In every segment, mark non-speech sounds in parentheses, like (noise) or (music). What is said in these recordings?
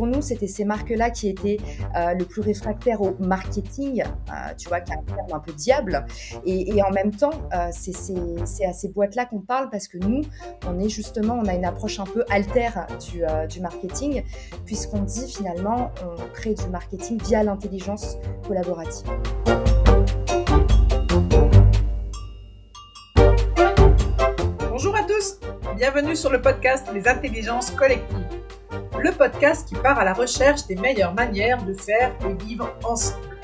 pour nous, c'était ces marques-là qui étaient euh, le plus réfractaires au marketing, euh, tu vois, qui est un terme un peu diable. Et, en même temps, c'est à ces boîtes-là qu'on parle parce que nous, on est justement, on a une approche un peu altère du, du marketing, puisqu'on dit finalement, on crée du marketing via l'intelligence collaborative. Bonjour à tous, bienvenue sur le podcast Les intelligences collectives, le podcast qui part à la recherche des meilleures manières de faire et vivre ensemble.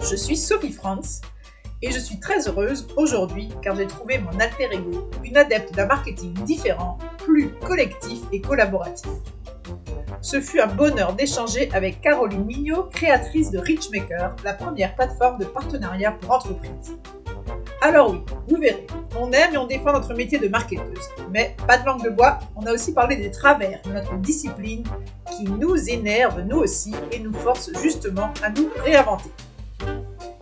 Je suis Sophie Franz et je suis très heureuse aujourd'hui car j'ai trouvé mon alter ego, une adepte d'un marketing différent, plus collectif et collaboratif. Ce fut un bonheur d'échanger avec Caroline Mignot, créatrice de Richmaker, la première plateforme de partenariat pour entreprises. Alors oui, vous verrez, on aime et on défend notre métier de marketeuse. Mais pas de langue de bois, on a aussi parlé des travers de notre discipline qui nous énerve nous aussi et nous force justement à nous réinventer.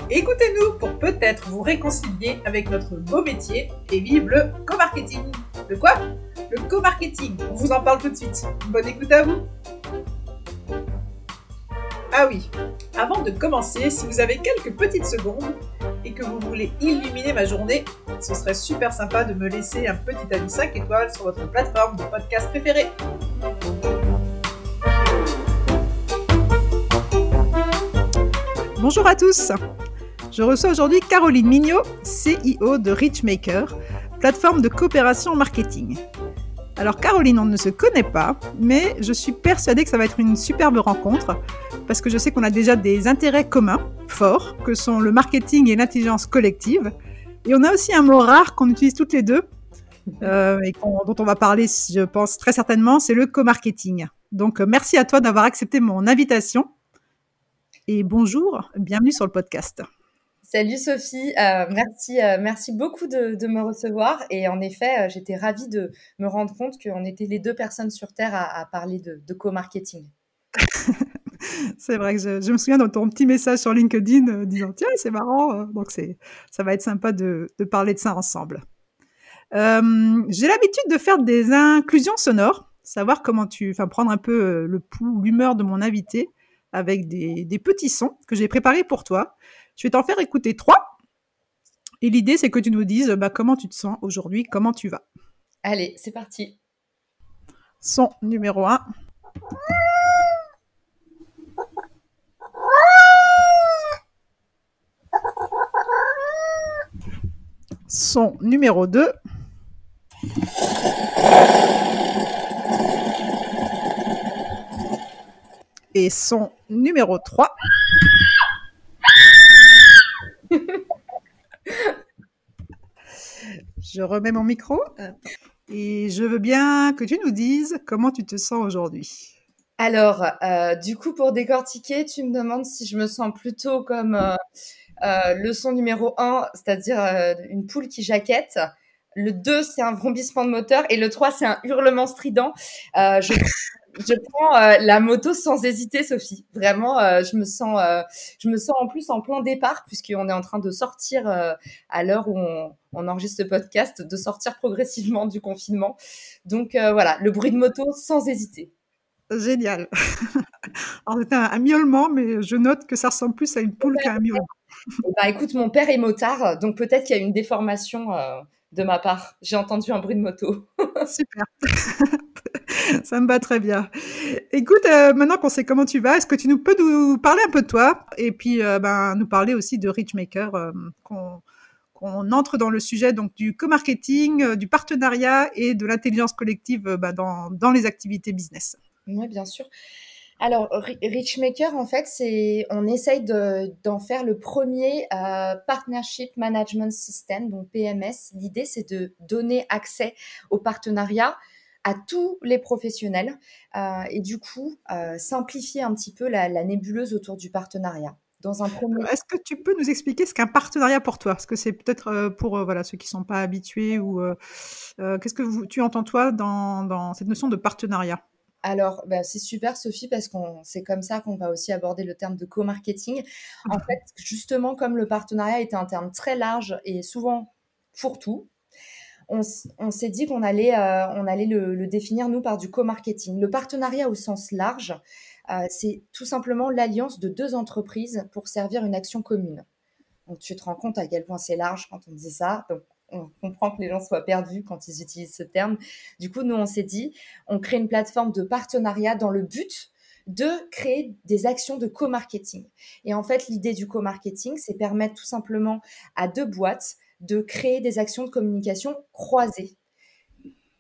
Écoutez-nous pour peut-être vous réconcilier avec notre beau métier et vivre le co-marketing. Le quoi? Le co-marketing, on vous en parle tout de suite. Bonne écoute à vous Ah oui, avant de commencer, si vous avez quelques petites secondes et que vous voulez illuminer ma journée, ce serait super sympa de me laisser un petit avis 5 étoiles sur votre plateforme de podcast préférée. Bonjour à tous Je reçois aujourd'hui Caroline Mignot, CEO de Richmaker, plateforme de coopération marketing. Alors Caroline, on ne se connaît pas, mais je suis persuadée que ça va être une superbe rencontre parce que je sais qu'on a déjà des intérêts communs forts, que sont le marketing et l'intelligence collective. Et on a aussi un mot rare qu'on utilise toutes les deux euh, et dont on va parler, je pense, très certainement, c'est le co-marketing. Donc merci à toi d'avoir accepté mon invitation. Et bonjour, bienvenue sur le podcast. Salut Sophie, euh, merci, euh, merci beaucoup de, me recevoir. Et en effet, euh, j'étais ravie de me rendre compte qu'on était les deux personnes sur Terre à, parler de, co-marketing. (laughs) c'est vrai que je, me souviens de ton petit message sur LinkedIn disant tiens, c'est marrant. Donc c'est, ça va être sympa de, parler de ça ensemble. j'ai l'habitude de faire des inclusions sonores, savoir comment tu, enfin prendre un peu le pouls, l'humeur de mon invité avec des, des petits sons que j'ai préparés pour toi. Je vais t'en faire écouter trois. Et l'idée, c'est que tu nous dises bah, comment tu te sens aujourd'hui, comment tu vas. Allez, c'est parti. Son numéro 1. Son numéro 2. Et son numéro 3. Je remets mon micro et je veux bien que tu nous dises comment tu te sens aujourd'hui. Alors, euh, du coup, pour décortiquer, tu me demandes si je me sens plutôt comme euh, euh, le son numéro 1, c'est-à-dire une poule qui jaquette. Le 2, c'est un vrombissement de moteur. Et le 3, c'est un hurlement strident. je je prends euh, la moto sans hésiter, Sophie. Vraiment, euh, je me sens, euh, je me sens en plus en plein départ puisqu'on est en train de sortir à l'heure où on, on, enregistre ce podcast, de sortir progressivement du confinement. Donc voilà, le bruit de moto sans hésiter. Génial. (laughs) Alors c'était un, miaulement, mais je note que ça ressemble plus à une poule qu'à un miaulement. Bah écoute, mon père est motard, donc peut-être qu'il y a une déformation de ma part. J'ai entendu un bruit de moto. (laughs) Super. (laughs) Ça me va très bien. Écoute, euh, maintenant qu'on sait comment tu vas, est-ce que tu nous peux nous parler un peu de toi et puis euh, ben, nous parler aussi de Richmaker, euh, qu'on entre dans le sujet donc du co-marketing, du partenariat et de l'intelligence collective ben, dans, dans, les activités business? Oui, bien sûr. Alors, Richmaker, en fait, c'est, on essaye d'en faire le premier Partnership Management System, donc PMS. L'idée, c'est de donner accès au partenariat à tous les professionnels euh, et du coup euh, simplifier un petit peu la, nébuleuse autour du partenariat. Dans un premier... Est-ce que tu peux nous expliquer ce qu'est un partenariat pour toi? Parce que c'est peut-être euh, pour voilà, ceux qui ne sont pas habitués ou qu'est-ce que tu entends toi dans, cette notion de partenariat? Alors, bah, c'est super, Sophie, parce qu'on c'est comme ça qu'on va aussi aborder le terme de co-marketing. En fait, justement, comme le partenariat est un terme très large et souvent fourre-tout, on, s'est dit qu'on allait, on allait le, définir, nous, par du co-marketing. Le partenariat au sens large, c'est tout simplement l'alliance de deux entreprises pour servir une action commune. Donc, tu te rends compte à quel point c'est large quand on dit ça. Donc, on comprend que les gens soient perdus quand ils utilisent ce terme. Du coup, nous, on s'est dit, on crée une plateforme de partenariat dans le but de créer des actions de co-marketing. Et en fait, l'idée du co-marketing, c'est permettre tout simplement à deux boîtes de créer des actions de communication croisées.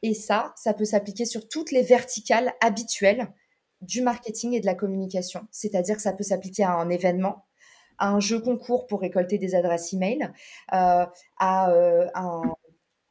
Et ça, ça peut s'appliquer sur toutes les verticales habituelles du marketing et de la communication. C'est-à-dire que ça peut s'appliquer à un événement, à un jeu concours pour récolter des adresses email, euh, à euh, un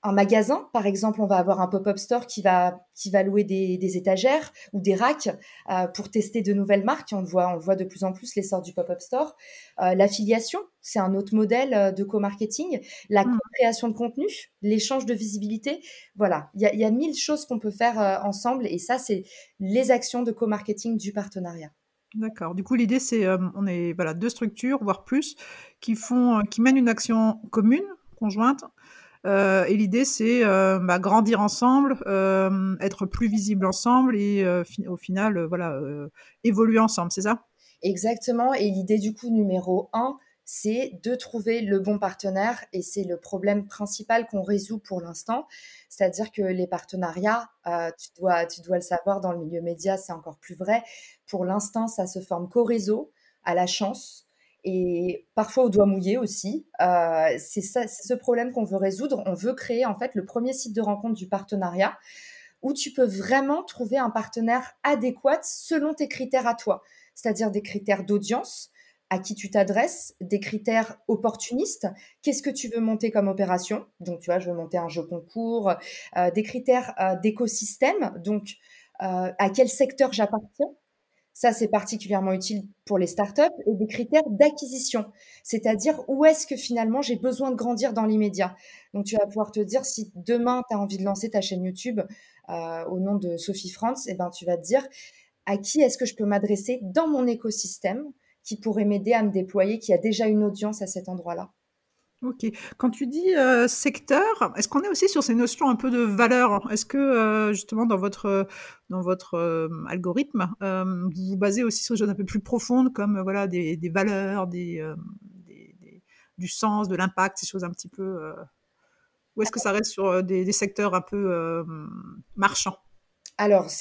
un magasin, par exemple, on va avoir un pop-up store qui va, qui va louer des, étagères ou des racks euh, pour tester de nouvelles marques. On voit, on voit de plus en plus l'essor du pop-up store. Euh, l'affiliation, c'est un autre modèle de co-marketing. La mmh. création de contenu, l'échange de visibilité. Voilà, il y a, mille choses qu'on peut faire ensemble et ça, c'est les actions de co-marketing du partenariat. D'accord. Du coup, l'idée, c'est on est voilà deux structures, voire plus, qui font, qui mènent une action commune, conjointe, euh, et l'idée, c'est euh, bah, grandir ensemble, euh, être plus visible ensemble et au final, voilà, évoluer ensemble, c'est ça? Exactement. Et l'idée du coup numéro un, c'est de trouver le bon partenaire et c'est le problème principal qu'on résout pour l'instant. C'est-à-dire que les partenariats, tu, dois, tu dois le savoir, dans le milieu média, c'est encore plus vrai. Pour l'instant, ça se forme qu'au réseau, à la chance et parfois au doigt mouillé aussi. Euh, c'est ce problème qu'on veut résoudre. On veut créer en fait le premier site de rencontre du partenariat où tu peux vraiment trouver un partenaire adéquat selon tes critères à toi, c'est-à-dire des critères d'audience, à qui tu t'adresses, des critères opportunistes, qu'est-ce que tu veux monter comme opération, donc tu vois, je veux monter un jeu concours, euh, des critères euh, d'écosystème, donc à quel secteur j'appartiens, ça, c'est particulièrement utile pour les startups. Et des critères d'acquisition, c'est-à-dire où est-ce que finalement j'ai besoin de grandir dans l'immédiat? Donc, tu vas pouvoir te dire si demain tu as envie de lancer ta chaîne YouTube euh, au nom de Sophie France, et eh ben, tu vas te dire à qui est-ce que je peux m'adresser dans mon écosystème? Qui pourrait m'aider à me déployer, qui a déjà une audience à cet endroit-là. Ok. Quand tu dis euh, secteur, est-ce qu'on est aussi sur ces notions un peu de valeur? Est-ce que euh, justement dans votre dans votre euh, algorithme, vous vous basez aussi sur des choses un peu plus profondes comme voilà des, des valeurs, des, du sens, de l'impact, ces choses un petit peu Ou est-ce que ça reste sur des, secteurs un peu marchands? Alors,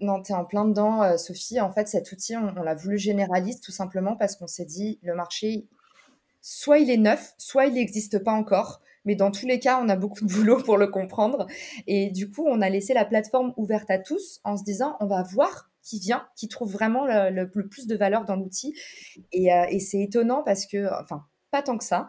non, tu es en plein dedans, Sophie. En fait, cet outil, on l'a voulu généraliste tout simplement parce qu'on s'est dit, le marché, soit il est neuf, soit il n'existe pas encore. Mais dans tous les cas, on a beaucoup de (laughs) boulot pour le comprendre. Et du coup, on a laissé la plateforme ouverte à tous en se disant, on va voir qui vient, qui trouve vraiment le, plus de valeur dans l'outil. Euh, et c'est étonnant parce que, enfin, pas tant que ça.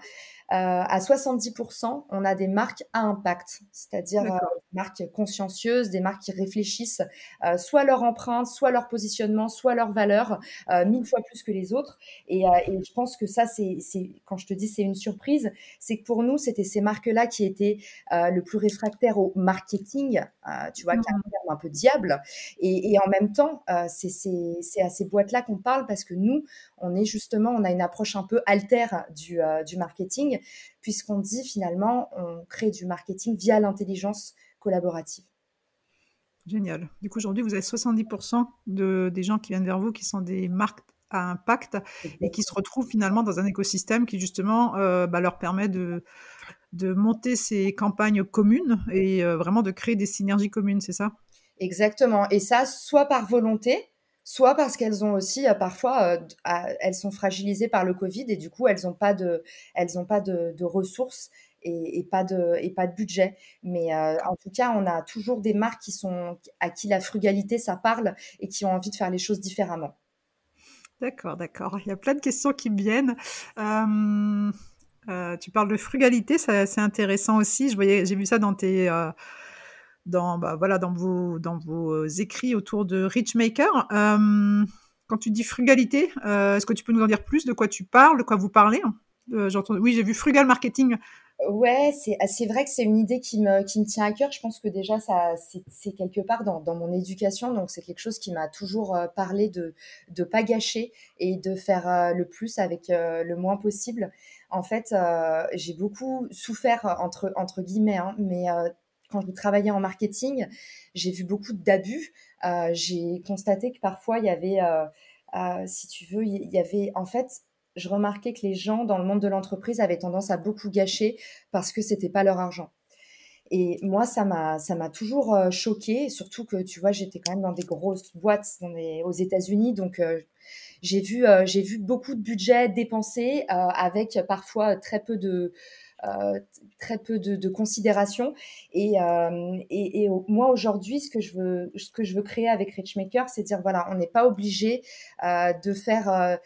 Euh, à 70%, on a des marques à impact, c'est-à-dire euh, des marques consciencieuses, des marques qui réfléchissent euh, soit leur empreinte, soit leur positionnement, soit leur valeur, mille fois plus que les autres. Et, et je pense que ça, c'est quand je te dis c'est une surprise, c'est que pour nous, c'était ces marques-là qui étaient le plus réfractaires au marketing, tu vois, qui mmh. terme un peu diable. Et, et en même temps, c'est à ces boîtes-là qu'on parle parce que nous, on est justement, on a une approche un peu altère du, du marketing puisqu'on dit finalement, on crée du marketing via l'intelligence collaborative. Génial. Du coup, aujourd'hui, vous avez 70% de, des gens qui viennent vers vous qui sont des marques à impact et qui se retrouvent finalement dans un écosystème qui justement euh, bah, leur permet de, de monter ces campagnes communes et euh, vraiment de créer des synergies communes, c'est ça? Exactement. Et ça, soit par volonté, soit parce qu'elles ont aussi euh, parfois euh, elles sont fragilisées par le Covid et du coup elles n'ont pas de elles pas de, ressources et, pas de et pas de budget. Mais euh, en tout cas, on a toujours des marques qui sont à qui la frugalité ça parle et qui ont envie de faire les choses différemment. D'accord, d'accord. Il y a plein de questions qui me viennent. tu parles de frugalité, c'est intéressant aussi. Je voyais, j'ai vu ça dans tes dans, bah, voilà, dans, vos, dans vos euh, écrits autour de Richmaker. Euh, quand tu dis frugalité, euh, est-ce que tu peux nous en dire plus? De quoi tu parles, de quoi vous parlez? Oui, j'ai vu frugal marketing. Ouais, c'est vrai que c'est une idée qui me, qui me tient à cœur. Je pense que déjà, ça c'est quelque part dans, dans mon éducation. Donc, c'est quelque chose qui m'a toujours parlé de ne pas gâcher et de faire le plus avec le moins possible. En fait, j'ai beaucoup souffert entre entre guillemets, hein, mais quand je travaillais en marketing, j'ai vu beaucoup d'abus. j'ai constaté que parfois il y avait, si tu veux, il y avait en fait je remarquais que les gens dans le monde de l'entreprise avaient tendance à beaucoup gâcher parce que c'était pas leur argent. Et moi, ça m'a, ça m'a toujours euh, choqué, surtout que tu vois, j'étais quand même dans des grosses boîtes aux États-Unis, donc euh, j'ai vu, euh, j'ai vu beaucoup de budget dépensé avec parfois très peu de euh, très peu de, de considération. Et, euh, et, et, moi aujourd'hui, ce que je veux, ce que je veux créer avec Richmaker, c'est dire voilà, on n'est pas obligé euh, de faire,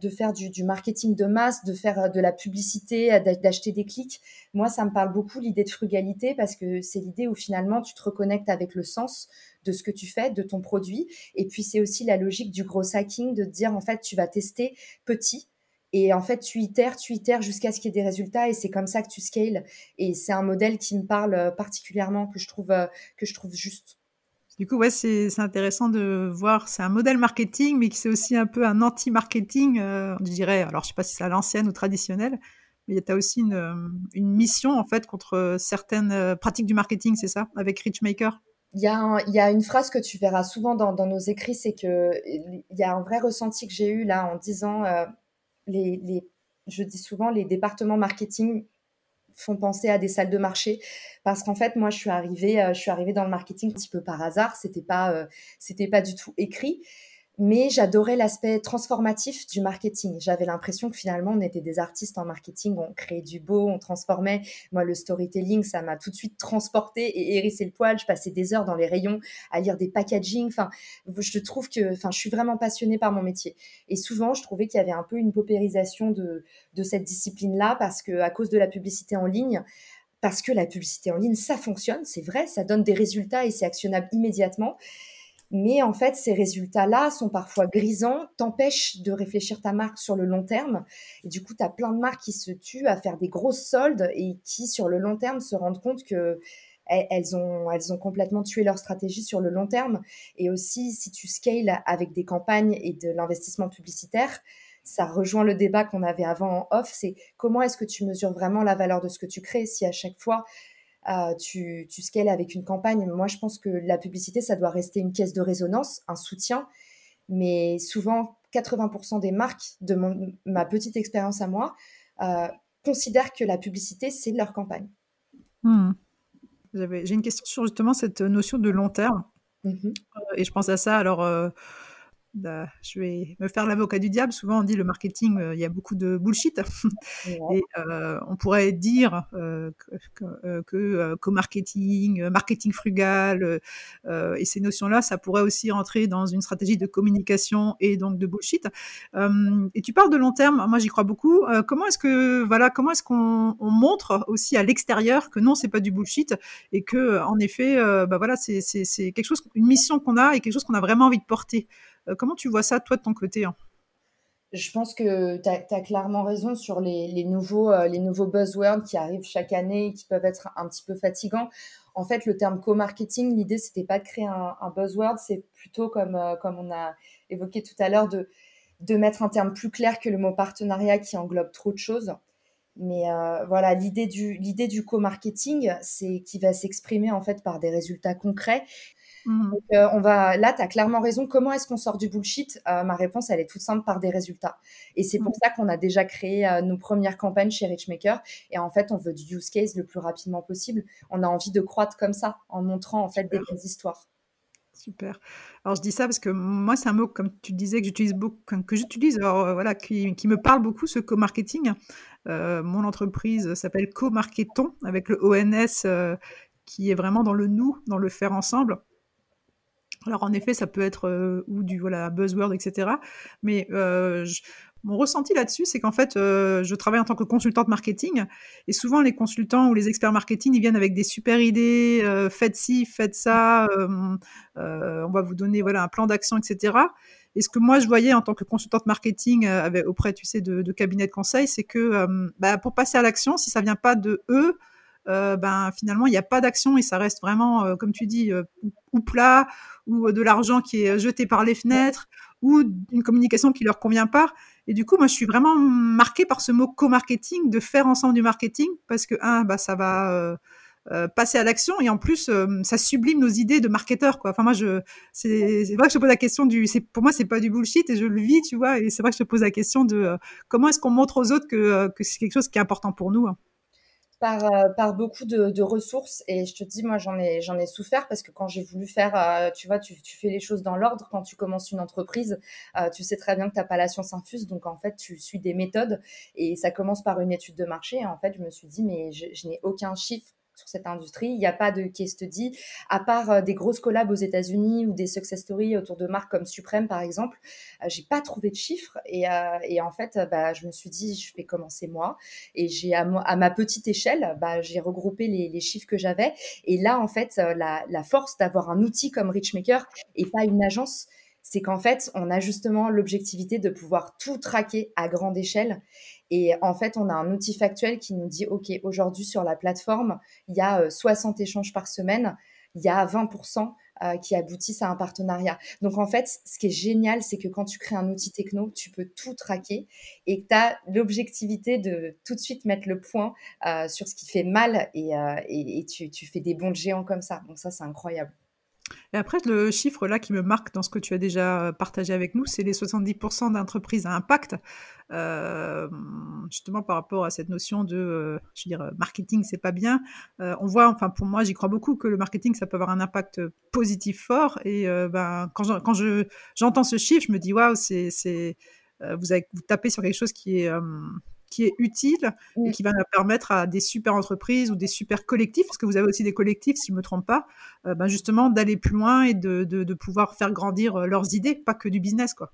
de faire du, du, marketing de masse, de faire de la publicité, d'acheter des clics. Moi, ça me parle beaucoup l'idée de frugalité parce que c'est l'idée où finalement tu te reconnectes avec le sens de ce que tu fais, de ton produit. Et puis c'est aussi la logique du gros hacking de dire en fait tu vas tester petit et en fait, tu itères, tu itères jusqu'à ce qu'il y ait des résultats et c'est comme ça que tu scales. Et c'est un modèle qui me parle euh, particulièrement, que je trouve, euh, que je trouve juste. Du coup, ouais, c'est intéressant de voir. C'est un modèle marketing, mais qui c'est aussi un peu un anti-marketing, euh, je dirais. Alors, je sais pas si c'est à l'ancienne ou traditionnelle, mais tu as aussi une, une, mission, en fait, contre certaines pratiques du marketing, c'est ça, avec Richmaker il y, a il y, a une phrase que tu verras souvent dans, dans nos écrits, c'est que il y a un vrai ressenti que j'ai eu là en disant les, je dis souvent, les départements marketing font penser à des salles de marché. Parce qu'en fait moi je suis arrivée euh, je suis arrivée dans le marketing un petit peu par hasard. C'était pas euh, c'était pas du tout écrit mais j'adorais l'aspect transformatif du marketing. J'avais l'impression que finalement, on était des artistes en marketing, on créait du beau, on transformait. Moi, le storytelling, ça m'a tout de suite transporté et hérissé le poil. Je passais des heures dans les rayons à lire des packaging. Enfin, je trouve que, enfin, je suis vraiment passionnée par mon métier. Et souvent, je trouvais qu'il y avait un peu une paupérisation de, de cette discipline-là parce que, à cause de la publicité en ligne, parce que la publicité en ligne, ça fonctionne, c'est vrai, ça donne des résultats et c'est actionnable immédiatement. Mais en fait, ces résultats-là sont parfois grisants, t'empêchent de réfléchir ta marque sur le long terme. Et du coup, tu as plein de marques qui se tuent à faire des grosses soldes et qui, sur le long terme, se rendent compte que elles ont, elles ont complètement tué leur stratégie sur le long terme. Et aussi, si tu scales avec des campagnes et de l'investissement publicitaire, ça rejoint le débat qu'on avait avant en off, c'est comment est-ce que tu mesures vraiment la valeur de ce que tu crées si à chaque fois euh, tu, tu scales avec une campagne. Moi, je pense que la publicité, ça doit rester une caisse de résonance, un soutien. Mais souvent, 80% des marques, de ma petite expérience à moi, euh, considèrent que la publicité, c'est leur campagne. Hmm. J'ai une question sur justement cette notion de long terme. Mmh euh, et je pense à ça. Alors, bah, je vais me faire l'avocat du diable. Souvent, on dit le marketing, euh, il y a beaucoup de bullshit. (laughs) Et euh, on pourrait dire euh, que, que, que marketing, marketing frugal et ces notions-là, ça pourrait aussi rentrer dans une stratégie de communication et donc de bullshit. et tu parles de long terme. Moi, j'y crois beaucoup. comment est-ce que voilà, comment est-ce qu'on montre aussi à l'extérieur que non, c'est pas du bullshit et que en effet, bah voilà, c'est quelque chose, une mission qu'on a et quelque chose qu'on a vraiment envie de porter? Euh, comment tu vois ça, toi, de ton côté hein? Je pense que tu as, clairement raison sur les, nouveaux, euh, les nouveaux buzzwords qui arrivent chaque année et qui peuvent être un petit peu fatigants. En fait, le terme co-marketing, l'idée, c'était pas de créer un, buzzword, c'est plutôt comme, euh, comme on a évoqué tout à l'heure, de, de mettre un terme plus clair que le mot partenariat qui englobe trop de choses. Mais voilà, l'idée du, du co-marketing, c'est qui va s'exprimer en fait par des résultats concrets Mmh. Donc, euh, on va, là, tu as clairement raison. Comment est-ce qu'on sort du bullshit? Euh, Ma réponse, elle est toute simple par des résultats. Et c'est pour mmh. ça qu'on a déjà créé euh, nos premières campagnes chez Richmaker. Et en fait, on veut du use case le plus rapidement possible. On a envie de croître comme ça, en montrant en fait des histoires. Super. Alors je dis ça parce que moi c'est un mot comme tu disais que j'utilise beaucoup, que j'utilise, voilà, qui, me parle beaucoup ce co-marketing. mon entreprise s'appelle Co-Marketon avec le ONS qui est vraiment dans le nous, dans le faire ensemble. Alors en effet, ça peut être euh, ou du voilà buzzword, etc. Mais euh, mon ressenti là-dessus, c'est qu'en fait, euh, je travaille en tant que consultante marketing, et souvent les consultants ou les experts marketing, ils viennent avec des super idées, faites ci, faites ça, on va vous donner voilà un plan d'action, etc. Et ce que moi je voyais en tant que consultante marketing auprès, tu sais, de, de cabinets de conseil, c'est que bah, pour passer à l'action, si ça vient pas de eux, euh, ben finalement il n'y a pas d'action et ça reste vraiment, euh, comme tu dis, euh, ou plat, ou de l'argent qui est jeté par les fenêtres, ou une communication qui leur convient pas. Et du coup, moi, je suis vraiment marquée par ce mot co-marketing, de faire ensemble du marketing, parce que, un, bah, ça va euh, euh, passer à l'action, et en plus, euh, ça sublime nos idées de marketeurs, quoi. Enfin, moi, je, c'est, vrai que je pose la question du, c'est, pour moi, c'est pas du bullshit, et je le vis, tu vois, et c'est vrai que je te pose la question de comment est-ce qu'on montre aux autres que, que c'est quelque chose qui est important pour nous. Hein par, euh, par beaucoup de, de, ressources. Et je te dis, moi, j'en ai, j'en ai souffert parce que quand j'ai voulu faire, euh, tu vois, tu, tu, fais les choses dans l'ordre. Quand tu commences une entreprise, euh, tu sais très bien que tu n'as pas la science infuse. Donc, en fait, tu suis des méthodes et ça commence par une étude de marché. Et en fait, je me suis dit, mais je, je n'ai aucun chiffre sur cette industrie. Il n'y a pas de case study, à part euh, des grosses collabs aux États-Unis ou des success stories autour de marques comme Supreme, par exemple. Euh, j'ai pas trouvé de chiffres. Et, euh, et en fait, bah, je me suis dit, je vais commencer moi. Et j'ai, à, à, ma petite échelle, bah, j'ai regroupé les, les, chiffres que j'avais. Et là, en fait, la, la force d'avoir un outil comme Richmaker et pas une agence, c'est qu'en fait, on a justement l'objectivité de pouvoir tout traquer à grande échelle. Et en fait, on a un outil factuel qui nous dit, OK, aujourd'hui sur la plateforme, il y a 60 euh, échanges par semaine, il y a 20% euh, qui aboutissent à un partenariat. Donc en fait, ce qui est génial, c'est que quand tu crées un outil techno, tu peux tout traquer et que tu as l'objectivité de tout de suite mettre le point euh, sur ce qui fait mal et, tu, tu fais des bons géants comme ça. Donc ça, c'est incroyable. Et après, le chiffre là qui me marque dans ce que tu as déjà partagé avec nous, c'est les 70% d'entreprises à impact. Euh, justement par rapport à cette notion de, euh, je veux dire, marketing, c'est pas bien. Euh, on voit, enfin pour moi, j'y crois beaucoup que le marketing, ça peut avoir un impact positif fort. Et ben quand, quand je, j'entends ce chiffre, je me dis waouh, c'est, c'est vous, vous tapez sur quelque chose qui est qui est utile et qui va permettre à des super entreprises ou des super collectifs, parce que vous avez aussi des collectifs, si je ne me trompe pas, euh, ben justement d'aller plus loin et de, de, de, pouvoir faire grandir euh, leurs idées, pas que du business, quoi.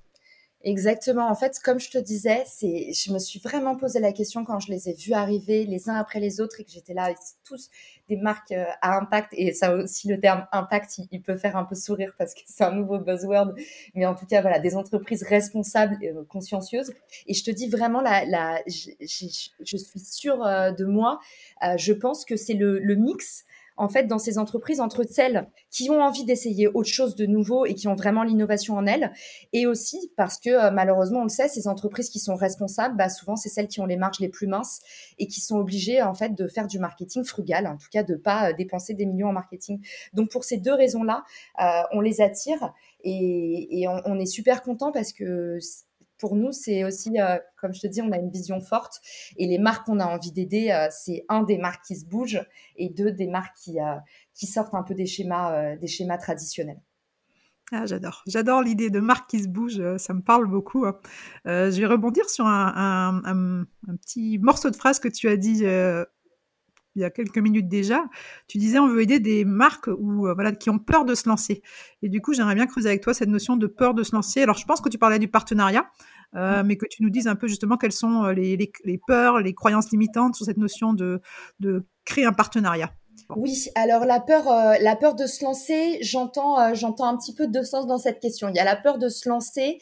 Exactement. En fait, comme je te disais, c'est, je me suis vraiment posé la question quand je les ai vus arriver les uns après les autres et que j'étais là, tous des marques euh, à impact. Et ça aussi, le terme impact, il, peut faire un peu sourire parce que c'est un nouveau buzzword. Mais en tout cas, voilà, des entreprises responsables et euh, consciencieuses. Et je te dis vraiment, la, la, je, suis sûre euh, de moi. je pense que c'est le mix en fait dans ces entreprises entre celles qui ont envie d'essayer autre chose de nouveau et qui ont vraiment l'innovation en elles, et aussi parce que euh, malheureusement on le sait, ces entreprises qui sont responsables, bah, souvent c'est celles qui ont les marges les plus minces et qui sont obligées en fait de faire du marketing frugal, en tout cas de pas euh, dépenser des millions en marketing. Donc pour ces deux raisons-là, euh, on les attire et, on, on, est super content parce que pour nous, c'est aussi, euh, comme je te dis, on a une vision forte. Et les marques qu'on a envie d'aider, euh, c'est un des marques qui se bougent et deux des marques qui, euh, qui sortent un peu des schémas, des schémas traditionnels. Ah, j'adore. L'idée de marque qui se bouge. Ça me parle beaucoup. Hein. je vais rebondir sur un, petit morceau de phrase que tu as dit il y a quelques minutes déjà, tu disais on veut aider des marques ou euh, voilà qui ont peur de se lancer. Et du coup, j'aimerais bien creuser avec toi cette notion de peur de se lancer. Alors, je pense que tu parlais du partenariat, euh, mais que tu nous dises un peu justement quelles sont euh, les, les, les, peurs, les croyances limitantes sur cette notion de, de créer un partenariat. Oui, alors la peur, la peur de se lancer, j'entends, j'entends un petit peu deux sens dans cette question. Il y a la peur de se lancer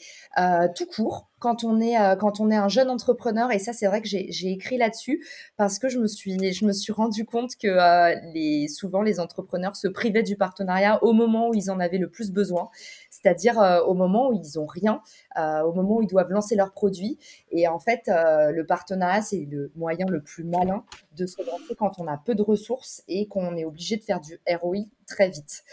tout court, quand on est euh, quand on est un jeune entrepreneur. Et ça c'est vrai que j'ai écrit là-dessus parce que je me suis je me suis rendu compte que euh, les souvent les entrepreneurs se privaient du partenariat au moment où ils en avaient le plus besoin c'est-à-dire euh, au moment où ils ont rien au moment où ils doivent lancer leurs produits. Et en fait le partenariat c'est le moyen le plus malin de se lancer quand on a peu de ressources et qu'on est obligé de faire du ROI très vite.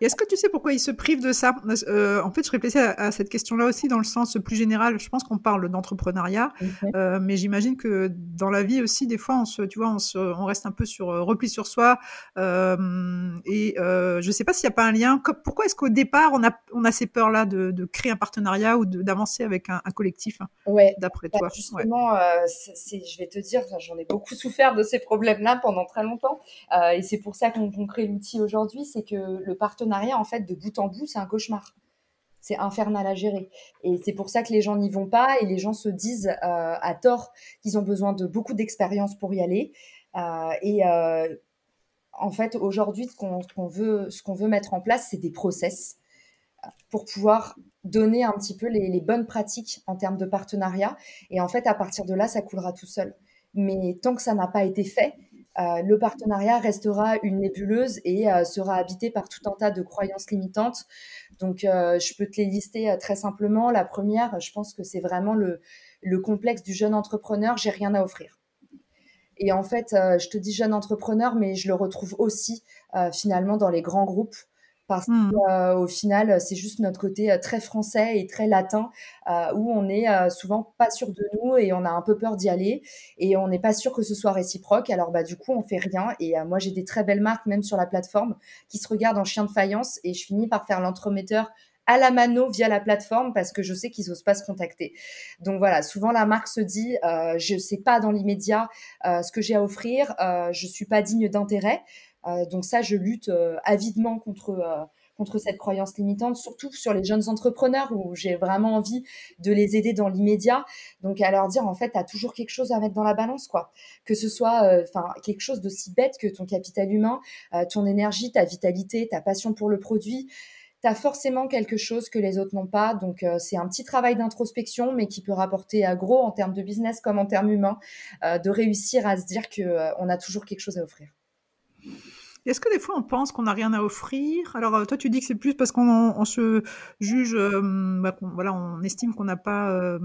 Est-ce que tu sais pourquoi ils se privent de ça? Euh, En fait, je réfléchis à, cette question-là aussi dans le sens plus général. Je pense qu'on parle d'entrepreneuriat, euh, mais j'imagine que dans la vie aussi, des fois, on se, tu vois, on, on reste un peu sur euh, repli sur soi. et je ne sais pas s'il n'y a pas un lien. Pourquoi est-ce qu'au départ, on a, on a ces peurs-là de, de, créer un partenariat ou d'avancer avec un, collectif Ouais. D'après bah, toi? Justement, je vais te dire, j'en ai beaucoup souffert de ces problèmes-là pendant très longtemps, et c'est pour ça qu'on crée l'outil aujourd'hui c'est que le partenariat, en fait, de bout en bout, c'est un cauchemar. C'est infernal à gérer. Et c'est pour ça que les gens n'y vont pas et les gens se disent euh, à tort qu'ils ont besoin de beaucoup d'expérience pour y aller. Euh, et euh, en fait, aujourd'hui, ce qu'on veut, veut mettre en place, c'est des process pour pouvoir donner un petit peu les, les, bonnes pratiques en termes de partenariat. Et en fait, à partir de là, ça coulera tout seul. Mais tant que ça n'a pas été fait, euh, le partenariat restera une nébuleuse et euh, sera habité par tout un tas de croyances limitantes. Donc, euh, je peux te les lister très simplement. La première, je pense que c'est vraiment le, le complexe du jeune entrepreneur, j'ai rien à offrir. Et en fait, je te dis jeune entrepreneur, mais je le retrouve aussi finalement dans les grands groupes parce mmh. qu'au final, c'est juste notre côté très français et très latin où on est souvent pas sûr de nous et on a un peu peur d'y aller et on n'est pas sûr que ce soit réciproque. Alors bah du coup, on fait rien et moi j'ai des très belles marques même sur la plateforme qui se regardent en chien de faïence et je finis par faire l'entremetteur à la mano via la plateforme parce que je sais qu'ils n'osent pas se contacter. Donc voilà, souvent la marque se dit euh, je sais pas dans l'immédiat ce que j'ai à offrir, euh, je suis pas digne d'intérêt. Euh, donc ça, je lutte euh, avidement contre euh, contre cette croyance limitante, surtout sur les jeunes entrepreneurs où j'ai vraiment envie de les aider dans l'immédiat. Donc à leur dire en fait, tu as toujours quelque chose à mettre dans la balance quoi. Que ce soit enfin quelque chose d'aussi bête que ton capital humain, ton énergie, ta vitalité, ta passion pour le produit. Tu as forcément quelque chose que les autres n'ont pas. Donc, c'est un petit travail d'introspection, mais qui peut rapporter à gros en termes de business comme en termes humains, de réussir à se dire qu'on a toujours quelque chose à offrir. Est-ce que des fois on pense qu'on n'a rien à offrir? Alors euh, toi tu dis que c'est plus parce qu'on se juge, euh, bah, voilà, on estime qu'on n'a pas euh,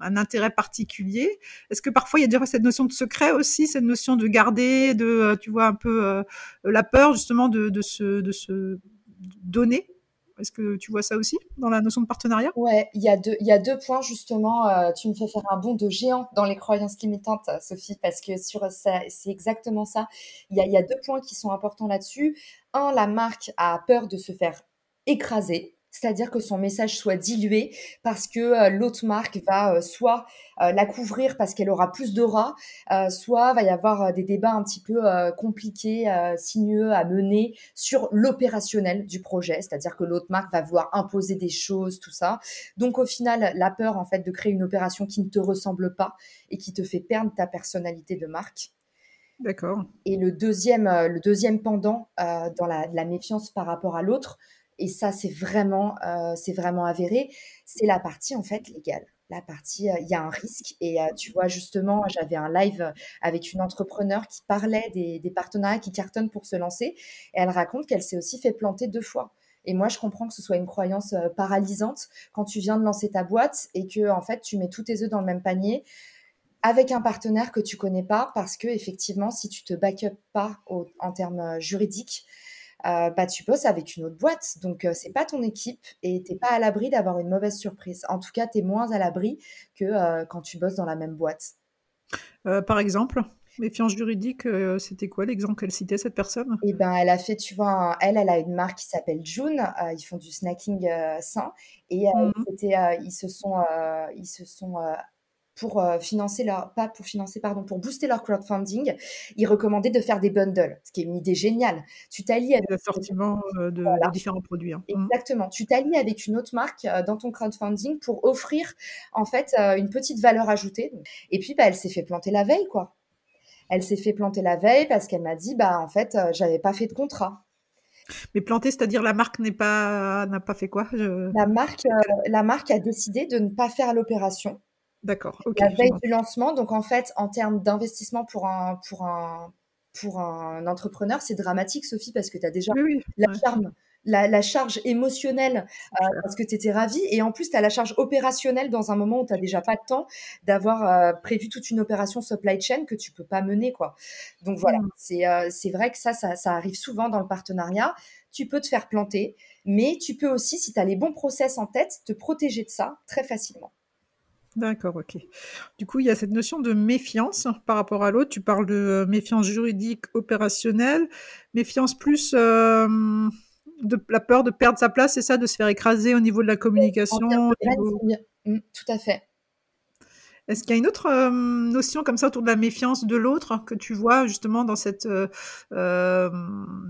un intérêt particulier. Est-ce que parfois il y a cette notion de secret aussi, cette notion de garder, de tu vois un peu la peur justement de, de, se, de se donner? Est-ce que tu vois ça aussi dans la notion de partenariat? Ouais, il y, a deux, points justement. Euh, tu me fais faire un bond de géant dans les croyances limitantes, Sophie, parce que sur ça, c'est exactement ça. Il y a deux points qui sont importants là-dessus. Un, la marque a peur de se faire écraser c'est-à-dire que son message soit dilué parce que euh, l'autre marque va euh, soit euh, la couvrir parce qu'elle aura plus d'aura, soit va y avoir des débats un petit peu compliqués, sinueux à mener sur l'opérationnel du projet, c'est-à-dire que l'autre marque va vouloir imposer des choses, tout ça. Donc au final, la peur en fait de créer une opération qui ne te ressemble pas et qui te fait perdre ta personnalité de marque. D'accord. Et le deuxième, le deuxième pendant dans la méfiance par rapport à l'autre, et ça c'est vraiment, euh, c'est vraiment avéré, c'est la partie en fait légale. La partie, euh, il y a un risque. Et euh, tu vois, justement, j'avais un live avec une entrepreneur qui parlait des, partenariats qui cartonnent pour se lancer. Et elle raconte qu'elle s'est aussi fait planter deux fois. Et moi, je comprends que ce soit une croyance paralysante quand tu viens de lancer ta boîte et que, en fait, tu mets tous tes œufs dans le même panier avec un partenaire que tu connais pas parce que, effectivement, si tu te back up pas en termes juridiques, euh, bah, tu bosses avec une autre boîte. Donc, euh, c'est pas ton équipe et t'es pas à l'abri d'avoir une mauvaise surprise. En tout cas, tu es moins à l'abri que euh, quand tu bosses dans la même boîte. par exemple Méfiance juridique, c'était quoi l'exemple qu'elle citait, cette personne? Eh ben, elle a fait, tu vois, elle, elle a une marque qui s'appelle June. ils font du snacking sain et mmh ils se sont, ils se sont pour euh, financer leur, pas pour financer, pardon, pour booster leur crowdfunding, ils recommandaient de faire des bundles, ce qui est une idée géniale. Tu t'allies avec l'assortiment euh, de, différents produits. Hein. Mmh. Exactement. Tu t'allies avec une autre marque euh, dans ton crowdfunding pour offrir en fait une petite valeur ajoutée. Et puis, bah, elle s'est fait planter la veille, quoi. Elle s'est fait planter la veille parce qu'elle m'a dit, bah en fait, j'avais pas fait de contrat. Mais planter, c'est-à-dire la marque n'est pas n'a pas fait quoi? La marque, la marque a décidé de ne pas faire l'opération D'accord. la veille du lancement. Donc, en fait, en termes d'investissement pour un, pour, un, pour un entrepreneur, c'est dramatique, Sophie, parce que tu as déjà la, charme, la, charge émotionnelle euh, parce que tu étais ravie. Et en plus, tu as la charge opérationnelle dans un moment où tu n'as déjà pas de temps d'avoir euh, prévu toute une opération supply chain que tu peux pas mener. quoi. Donc, voilà, mmh. euh, c'est vrai que ça, ça, ça arrive souvent dans le partenariat. Tu peux te faire planter, mais tu peux aussi, si tu as les bons process en tête, te protéger de ça très facilement. D'accord, OK. Du coup, il y a cette notion de méfiance par rapport à l'autre. Tu parles de euh, méfiance juridique, opérationnelle, méfiance plus euh, de la peur de perdre sa place, c'est ça, de se faire écraser au niveau de la communication. Mmh, tout à fait. Est-ce qu'il y a une autre euh, notion comme ça autour de la méfiance de l'autre que tu vois justement dans cette,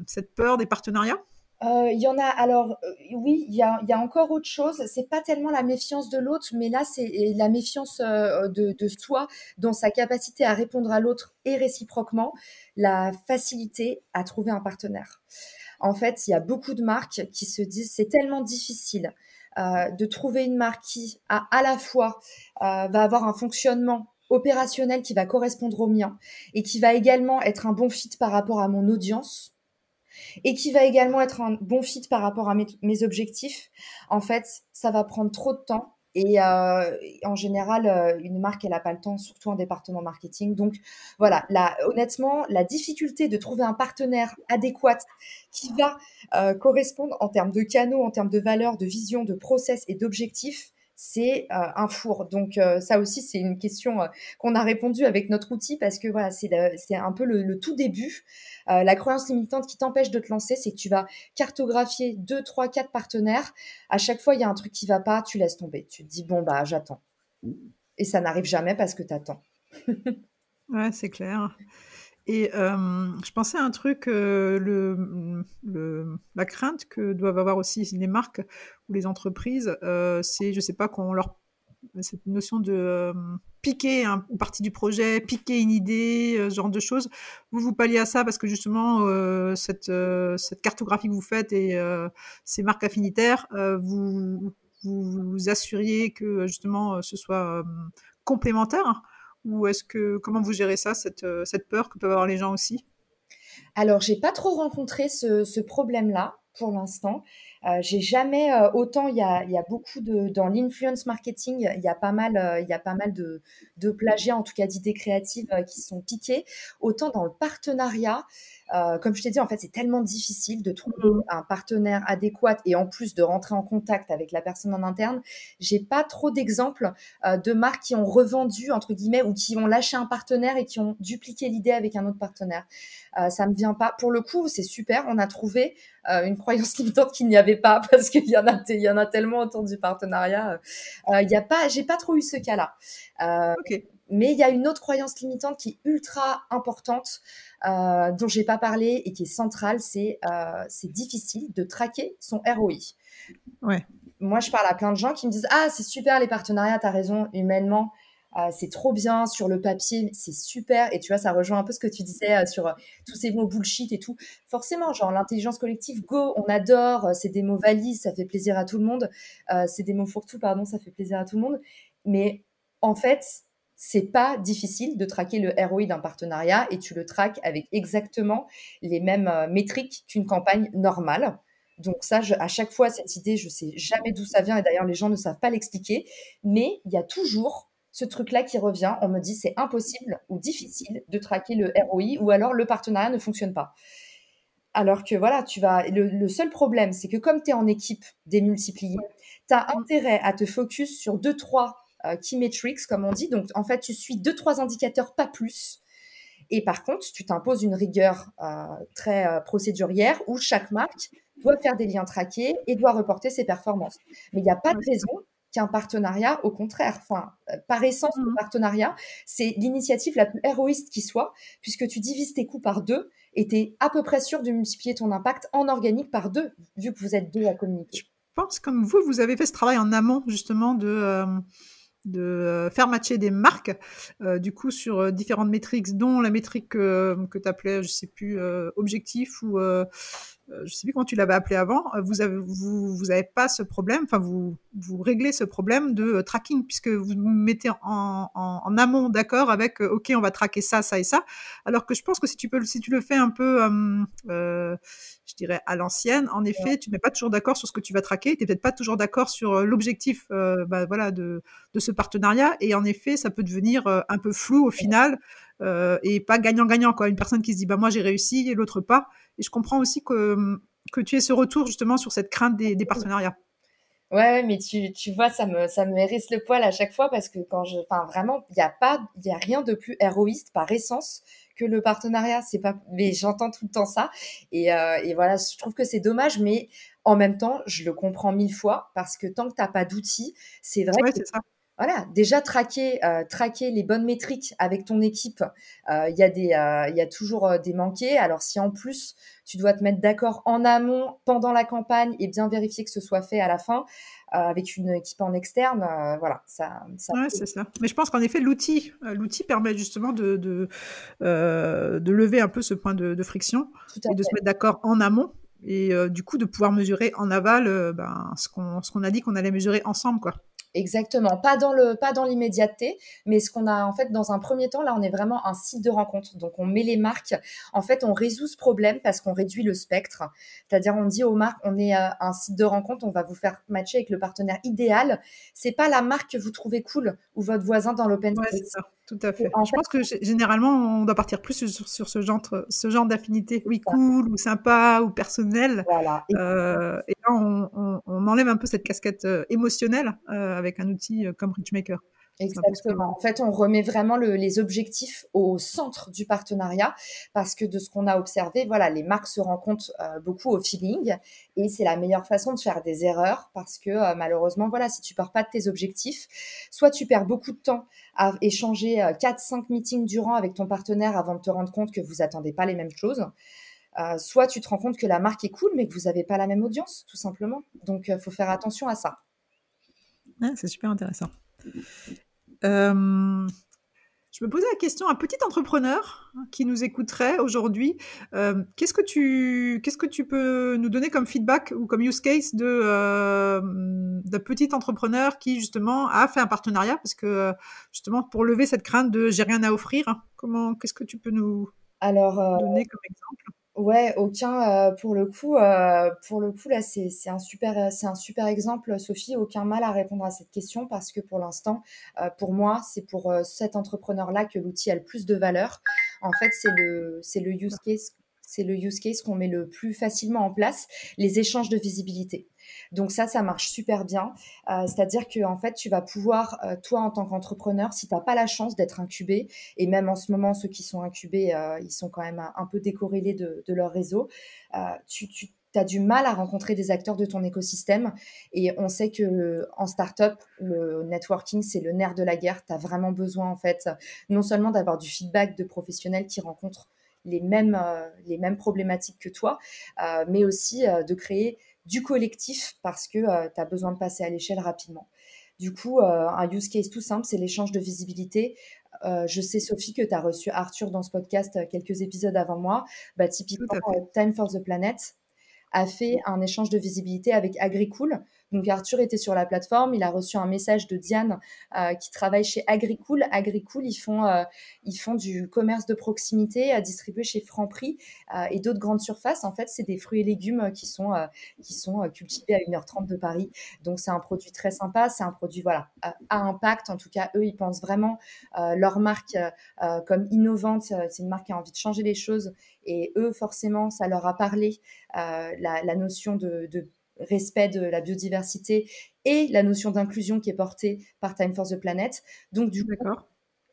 cette peur des partenariats? Il y en a, alors euh, oui, il y a, encore autre chose. C'est pas tellement la méfiance de l'autre, mais là, c'est la méfiance euh, de, soi dans sa capacité à répondre à l'autre et réciproquement, la facilité à trouver un partenaire. En fait, il y a beaucoup de marques qui se disent c'est tellement difficile euh, de trouver une marque qui à la fois va avoir un fonctionnement opérationnel qui va correspondre au mien et qui va également être un bon fit par rapport à mon audience et qui va également être un bon fit par rapport à mes, objectifs, en fait, ça va prendre trop de temps Et euh, en général, euh, une marque, elle n'a pas le temps, surtout en département marketing. Donc voilà, là, honnêtement, la difficulté de trouver un partenaire adéquat qui va euh, correspondre en termes de canaux, en termes de valeurs, de vision, de process et d'objectifs, c'est euh, un four. Donc euh, ça aussi, c'est une question euh, qu'on a répondu avec notre outil parce que voilà, c'est un peu le, tout début. la croyance limitante qui t'empêche de te lancer, c'est que tu vas cartographier deux, trois, quatre partenaires. À chaque fois, il y a un truc qui va pas, tu laisses tomber. Tu te dis bon bah j'attends. Et ça n'arrive jamais parce que tu attends. (laughs) ouais, c'est clair. Et je pensais à un truc, le, la crainte que doivent avoir aussi les marques ou les entreprises, c'est, je sais pas, qu'on leur cette notion de piquer une partie du projet, piquer une idée, ce genre de choses. Vous vous palliez à ça parce que justement cette, cette cartographie que vous faites et ces marques affinitaires, vous, vous, vous assuriez que justement ce soit complémentaire ou est-ce que comment vous gérez ça, cette, euh, cette peur que peuvent avoir les gens aussi? Alors, j'ai pas trop rencontré ce, ce problème-là pour l'instant. Euh, j'ai jamais euh, autant il y a, y a, beaucoup de dans l'influence marketing il y a pas mal il y a pas mal de, de plagiats en tout cas d'idées créatives qui sont piquées autant dans le partenariat comme je t'ai dit en fait c'est tellement difficile de trouver mmh. un partenaire adéquat et en plus de rentrer en contact avec la personne en interne j'ai pas trop d'exemples de marques qui ont revendu entre guillemets ou qui ont lâché un partenaire et qui ont dupliqué l'idée avec un autre partenaire ça me vient pas pour le coup c'est super on a trouvé une croyance (laughs) limitante qu'il n'y avait pas (laughs) parce qu'il y en a, il y en a tellement autour du partenariat. Euh, il y a pas, j'ai pas trop eu ce cas-là. Euh, mais il y a une autre croyance limitante qui est ultra importante, euh, dont j'ai pas parlé et qui est centrale, c'est c'est difficile de traquer son ROI. Ouais. Moi, je parle à plein de gens qui me disent ah c'est super les partenariats, t'as raison, humainement euh, c'est trop bien sur le papier, c'est super. Et tu vois, ça rejoint un peu ce que tu disais euh, sur euh, tous ces mots bullshit et tout. Forcément, genre l'intelligence collective, go, on adore. c'est des mots valises, ça fait plaisir à tout le monde. c'est des mots fourre-tout, pardon, ça fait plaisir à tout le monde. Mais en fait, c'est pas difficile de traquer le ROI d'un partenariat et tu le traques avec exactement les mêmes métriques qu'une campagne normale. Donc ça, à chaque fois, cette idée, je sais jamais d'où ça vient et d'ailleurs les gens ne savent pas l'expliquer, mais il y a toujours ce truc-là qui revient, on me dit c'est impossible ou difficile de traquer le ROI ou alors le partenariat ne fonctionne pas. Alors que voilà, tu vas. Le, seul problème, c'est que comme tu es en équipe démultipliée, tu as intérêt à te focus sur deux, trois euh, key metrics, comme on dit. Donc, en fait, tu suis deux, trois indicateurs, pas plus. Et par contre, tu t'imposes une rigueur euh, très euh, procédurière où chaque marque doit faire des liens traqués et doit reporter ses performances. Mais il n'y a pas de raison qu'un partenariat, au contraire. Enfin, euh, par essence, le mmh. partenariat, c'est l'initiative la plus héroïste qui soit, puisque tu divises tes coûts par deux et tu es à peu près sûr de multiplier ton impact en organique par deux, vu que vous êtes deux à communiquer. Je pense, comme vous, vous avez fait ce travail en amont, justement, de. Euh, de euh, faire matcher des marques, du coup, sur différentes métriques, dont la métrique que tu appelais, je sais plus, objectif ou euh, je sais plus comment tu l'avais appelé avant, euh, vous avez, vous, vous avez pas ce problème, enfin vous, vous réglez ce problème de euh, tracking puisque vous mettez en, en, amont d'accord avec, ok, on va traquer ça, ça et ça. Alors que je pense que si tu peux, si tu le fais un peu, euh, je dirais à l'ancienne, en effet, tu n'es pas toujours d'accord sur ce que tu vas traquer, tu n'es peut-être pas toujours d'accord sur l'objectif, bah, voilà, de, de ce partenariat, et en effet, ça peut devenir un peu flou au final. Euh, et pas gagnant-gagnant, quoi. Une personne qui se dit, bah, moi, j'ai réussi et l'autre pas. Et je comprends aussi que, que tu aies ce retour, justement, sur cette crainte des, partenariats. Ouais, mais tu, tu vois, ça me, ça me hérisse le poil à chaque fois parce que quand je, enfin, vraiment, il n'y a pas, il y a rien de plus héroïste par essence que le partenariat. C'est pas, mais j'entends tout le temps ça. Et, euh, et voilà, je trouve que c'est dommage, mais en même temps, je le comprends mille fois parce que tant que tu n'as pas d'outils, c'est vrai ouais, que ça voilà, déjà traquer, euh, traquer les bonnes métriques avec ton équipe, euh, il y, a des, euh, y a toujours des manqués. Alors si en plus tu dois te mettre d'accord en amont, pendant la campagne et bien vérifier que ce soit fait à la fin avec une équipe en externe, voilà, ça. ça ouais, c'est ça. Mais je pense qu'en effet l'outil, l'outil permet justement de, de, de, lever un peu ce point de, friction et de se mettre d'accord en amont et du coup de pouvoir mesurer en aval ben, ce qu'on a dit qu'on allait mesurer ensemble, quoi. Exactement, pas dans le pas dans l'immédiateté, mais ce qu'on a en fait dans un premier temps là, on est vraiment un site de rencontre. Donc on met les marques, en fait, on résout ce problème parce qu'on réduit le spectre. C'est-à-dire on dit aux marques, on est euh, un site de rencontre, on va vous faire matcher avec le partenaire idéal. C'est pas la marque que vous trouvez cool ou votre voisin dans l'open space. Tout à fait. je pense que généralement on doit partir plus sur, ce genre ce genre d'affinité. Oui, cool ou sympa ou personnel. Voilà. Euh, et là on, enlève un peu cette casquette euh, émotionnelle avec un outil euh, comme Richmaker. Exactement. En fait, on remet vraiment les objectifs au centre du partenariat parce que de ce qu'on a observé, voilà, les marques se rencontrent euh, beaucoup au feeling et c'est la meilleure façon de faire des erreurs parce que euh, malheureusement, voilà, si tu pars pas de tes objectifs, soit tu perds beaucoup de temps à échanger 4-5 meetings durant avec ton partenaire avant de te rendre compte que vous attendez pas les mêmes choses. soit tu te rends compte que la marque est cool mais que vous n'avez pas la même audience, tout simplement. Donc, il faut faire attention à ça c'est super intéressant. Euh, je me posais la question à un petit entrepreneur qui nous écouterait aujourd'hui. Euh, qu'est-ce que tu qu'est-ce que tu peux nous donner comme feedback ou comme use case de euh, d'un petit entrepreneur qui justement a fait un partenariat? Parce que justement pour lever cette crainte de j'ai rien à offrir. Comment qu'est-ce que tu peux nous Alors, donner comme exemple? Ouais, aucun, pour le coup, pour le coup là, c'est un super, c'est un super exemple, Sophie. Aucun mal à répondre à cette question parce que pour l'instant, pour moi, c'est pour, cet entrepreneur-là que l'outil a le plus de valeur. En fait, c'est le c'est le use case c'est le use case qu'on met le plus facilement en place, les échanges de visibilité. Donc ça, ça marche super bien. Euh, c'est-à-dire que en fait, tu vas pouvoir, euh, toi en tant qu'entrepreneur, si tu n'as pas la chance d'être incubé, et même en ce moment, ceux qui sont incubés, euh, ils sont quand même un, peu décorrélés de, leur réseau, tu, as du mal à rencontrer des acteurs de ton écosystème. Et on sait que en startup, le networking, c'est le nerf de la guerre. Tu as vraiment besoin, en fait, non seulement d'avoir du feedback de professionnels qui rencontrent les mêmes, euh, les mêmes problématiques que toi, euh, mais aussi euh, de créer du collectif parce que tu as besoin de passer à l'échelle rapidement. Du coup, un use case tout simple, c'est l'échange de visibilité. je sais, Sophie, que tu as reçu Arthur dans ce podcast quelques épisodes avant moi. Bah, typiquement, Time for the Planet a fait un échange de visibilité avec Agricool. Donc Arthur était sur la plateforme, il a reçu un message de Diane euh, qui travaille chez Agricool. Agricool, ils font, euh, ils font du commerce de proximité à distribuer chez Franprix euh, et d'autres grandes surfaces. En fait, c'est des fruits et légumes qui sont, qui sont cultivés à 1h30 de Paris. Donc c'est un produit très sympa, c'est un produit voilà, à impact. En tout cas, eux, ils pensent vraiment leur marque comme innovante. C'est une marque qui a envie de changer les choses et eux, forcément, ça leur a parlé la, notion de, de respect de la biodiversité et la notion d'inclusion qui est portée par Time for the Planet. Donc, du coup,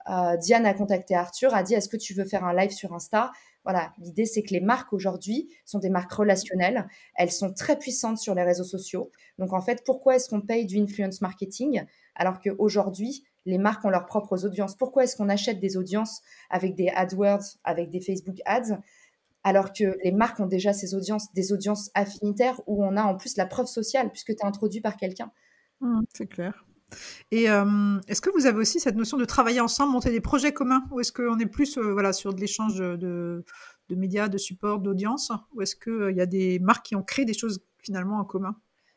euh, Diane a contacté Arthur, a dit Est-ce que tu veux faire un live sur Insta? Voilà, l'idée, c'est que les marques aujourd'hui sont des marques relationnelles. Elles sont très puissantes sur les réseaux sociaux. Donc, en fait, pourquoi est-ce qu'on paye du influence marketing alors qu'aujourd'hui, les marques ont leurs propres audiences? Pourquoi est-ce qu'on achète des audiences avec des AdWords, avec des Facebook Ads? Alors que les marques ont déjà ces audiences, des audiences affinitaires où on a en plus la preuve sociale puisque tu es introduit par quelqu'un. Mmh, c'est clair. Et euh, est-ce que vous avez aussi cette notion de travailler ensemble, monter des projets communs? Ou est-ce qu'on est plus euh, voilà, sur de l'échange de, médias, de support, d'audience Ou est-ce qu'il euh, y a des marques qui ont créé des choses finalement en commun?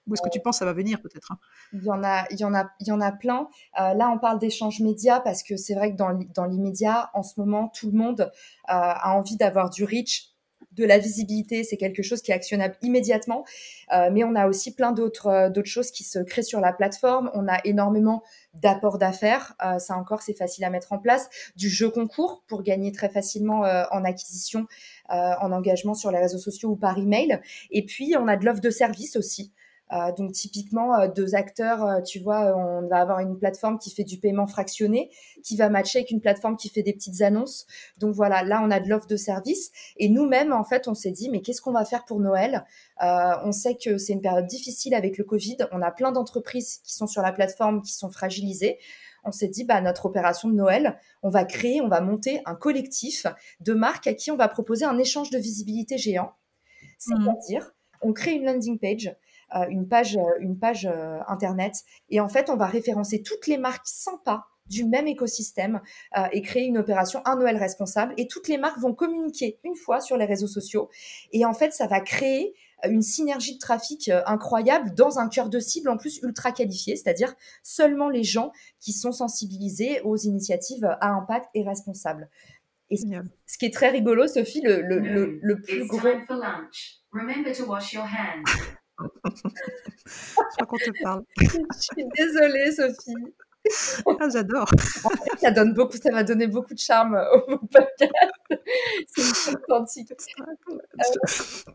Ou est-ce que tu penses que ça va venir peut-être hein? Il y en a, il y en a, il y en a plein. là, on parle d'échanges médias parce que c'est vrai que dans, dans l'immédiat, en ce moment, tout le monde a envie d'avoir du reach de la visibilité, c'est quelque chose qui est actionnable immédiatement. Euh, mais on a aussi plein d'autres euh, d'autres choses qui se créent sur la plateforme. On a énormément d'apports d'affaires. Euh, ça encore, c'est facile à mettre en place. Du jeu concours pour gagner très facilement en acquisition, en engagement sur les réseaux sociaux ou par email. Et puis, on a de l'offre de service aussi. Euh, donc typiquement, euh, deux acteurs, euh, tu vois, on va avoir une plateforme qui fait du paiement fractionné, qui va matcher avec une plateforme qui fait des petites annonces. Donc voilà, là on a de l'offre de service. Et nous-mêmes, en fait, on s'est dit, mais qu'est-ce qu'on va faire pour Noël? On sait que c'est une période difficile avec le Covid. On a plein d'entreprises qui sont sur la plateforme, qui sont fragilisées on s'est dit, bah, notre opération de Noël, on va créer, on va monter un collectif de marques à qui on va proposer un échange de visibilité géant. C'est-à-dire, mmh. on crée une landing page une page, euh, une page euh, internet. Et en fait, on va référencer toutes les marques sympas du même écosystème et créer une opération un Noël responsable. Et toutes les marques vont communiquer une fois sur les réseaux sociaux. Et en fait, ça va créer une synergie de trafic incroyable dans un cœur de cible en plus ultra qualifié, c'est-à-dire seulement les gens qui sont sensibilisés aux initiatives à impact et responsables. Et ce qui est très rigolo, Sophie, le, le, le, le plus gros. Je crois qu'on te parle. Je suis désolée, Sophie. Ah, j'adore. ça donne beaucoup, ça va donner beaucoup de charme au podcast. C'est authentique. Euh,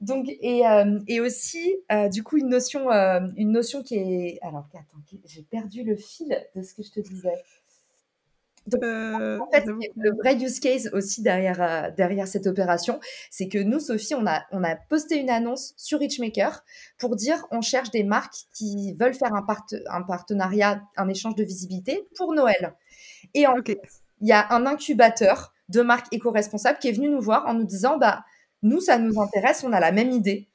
donc et, euh, et aussi euh, du coup une notion une notion qui est alors attends j'ai perdu le fil de ce que je te disais. Euh, en fait, le vrai use case aussi derrière, euh, derrière cette opération, c'est que nous, Sophie, on a, on a posté une annonce sur Richmaker pour dire on cherche des marques qui veulent faire un, un partenariat, un échange de visibilité pour Noël. Et en il y a un incubateur de marques éco-responsables qui est venu nous voir en nous disant bah, nous, ça nous intéresse, on a la même idée.